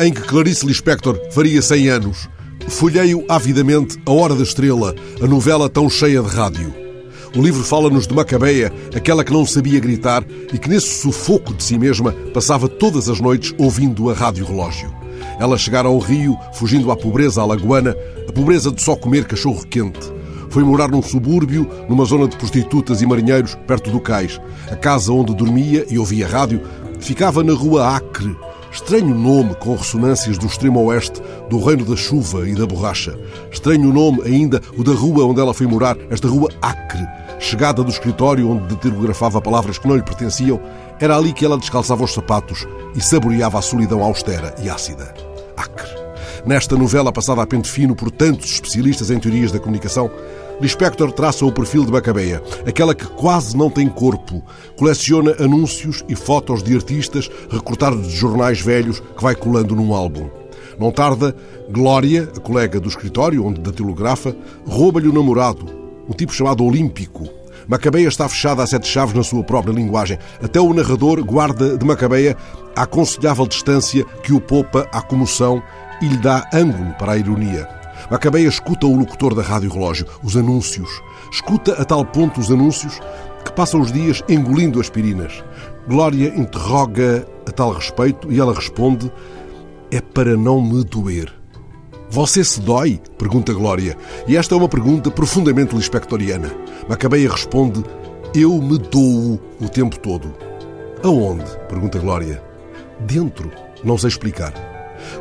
em que Clarice Lispector faria 100 anos. Folheio avidamente A Hora da Estrela, a novela tão cheia de rádio. O livro fala-nos de Macabeia, aquela que não sabia gritar e que, nesse sufoco de si mesma, passava todas as noites ouvindo a rádio relógio. Ela chegara ao rio, fugindo à pobreza alagoana, a pobreza de só comer cachorro quente. Foi morar num subúrbio, numa zona de prostitutas e marinheiros, perto do cais. A casa onde dormia e ouvia rádio ficava na rua Acre, Estranho nome com ressonâncias do extremo oeste, do reino da chuva e da borracha. Estranho nome ainda o da rua onde ela foi morar, esta rua Acre. Chegada do escritório onde datilografava palavras que não lhe pertenciam, era ali que ela descalçava os sapatos e saboreava a solidão austera e ácida. Acre. Nesta novela passada a pente fino por tantos especialistas em teorias da comunicação, Lispector traça o perfil de Macabeia, aquela que quase não tem corpo, coleciona anúncios e fotos de artistas recortados de jornais velhos que vai colando num álbum. Não tarda, Glória, a colega do escritório onde datilografa, rouba-lhe o namorado, um tipo chamado Olímpico. Macabeia está fechada a sete chaves na sua própria linguagem. Até o narrador guarda de Macabeia a aconselhável distância que o poupa à comoção e lhe dá ângulo para a ironia. Macabeia escuta o locutor da Rádio Relógio, os anúncios. Escuta a tal ponto os anúncios que passam os dias engolindo aspirinas. Glória interroga a tal respeito e ela responde: É para não me doer. Você se dói? pergunta Glória. E esta é uma pergunta profundamente lispectoriana. Macabeia responde: Eu me dou o tempo todo. Aonde? pergunta Glória. Dentro. Não sei explicar.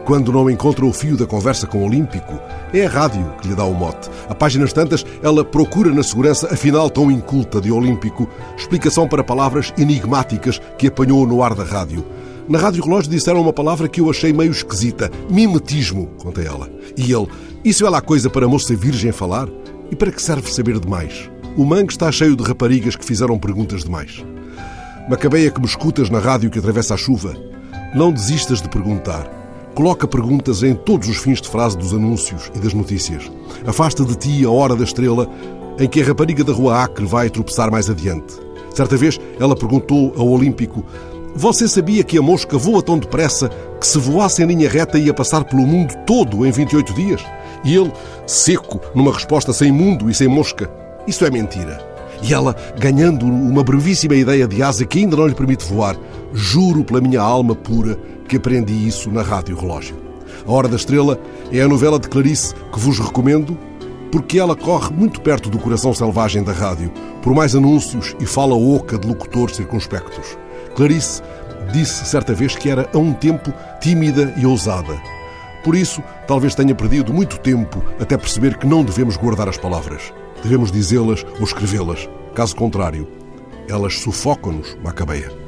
Quando não encontra o fio da conversa com o Olímpico, é a rádio que lhe dá o mote. A páginas tantas, ela procura na segurança, afinal tão inculta de Olímpico, explicação para palavras enigmáticas que apanhou no ar da rádio. Na Rádio Relógio disseram uma palavra que eu achei meio esquisita. Mimetismo, conta ela. E ele, isso é lá coisa para moça virgem falar? E para que serve saber demais? O mangue está cheio de raparigas que fizeram perguntas demais. Macabeia que me escutas na rádio que atravessa a chuva. Não desistas de perguntar. Coloca perguntas em todos os fins de frase dos anúncios e das notícias. Afasta de ti a hora da estrela em que a rapariga da rua Acre vai tropeçar mais adiante. Certa vez ela perguntou ao Olímpico: Você sabia que a mosca voa tão depressa que se voasse em linha reta ia passar pelo mundo todo em 28 dias? E ele, seco, numa resposta sem mundo e sem mosca: Isso é mentira. E ela, ganhando uma brevíssima ideia de asa que ainda não lhe permite voar, juro pela minha alma pura que aprendi isso na Rádio Relógio. A Hora da Estrela é a novela de Clarice que vos recomendo porque ela corre muito perto do coração selvagem da rádio, por mais anúncios e fala oca de locutores circunspectos. Clarice disse certa vez que era a um tempo tímida e ousada. Por isso, talvez tenha perdido muito tempo até perceber que não devemos guardar as palavras. Devemos dizê-las ou escrevê-las. Caso contrário, elas sufocam-nos, Macabeia.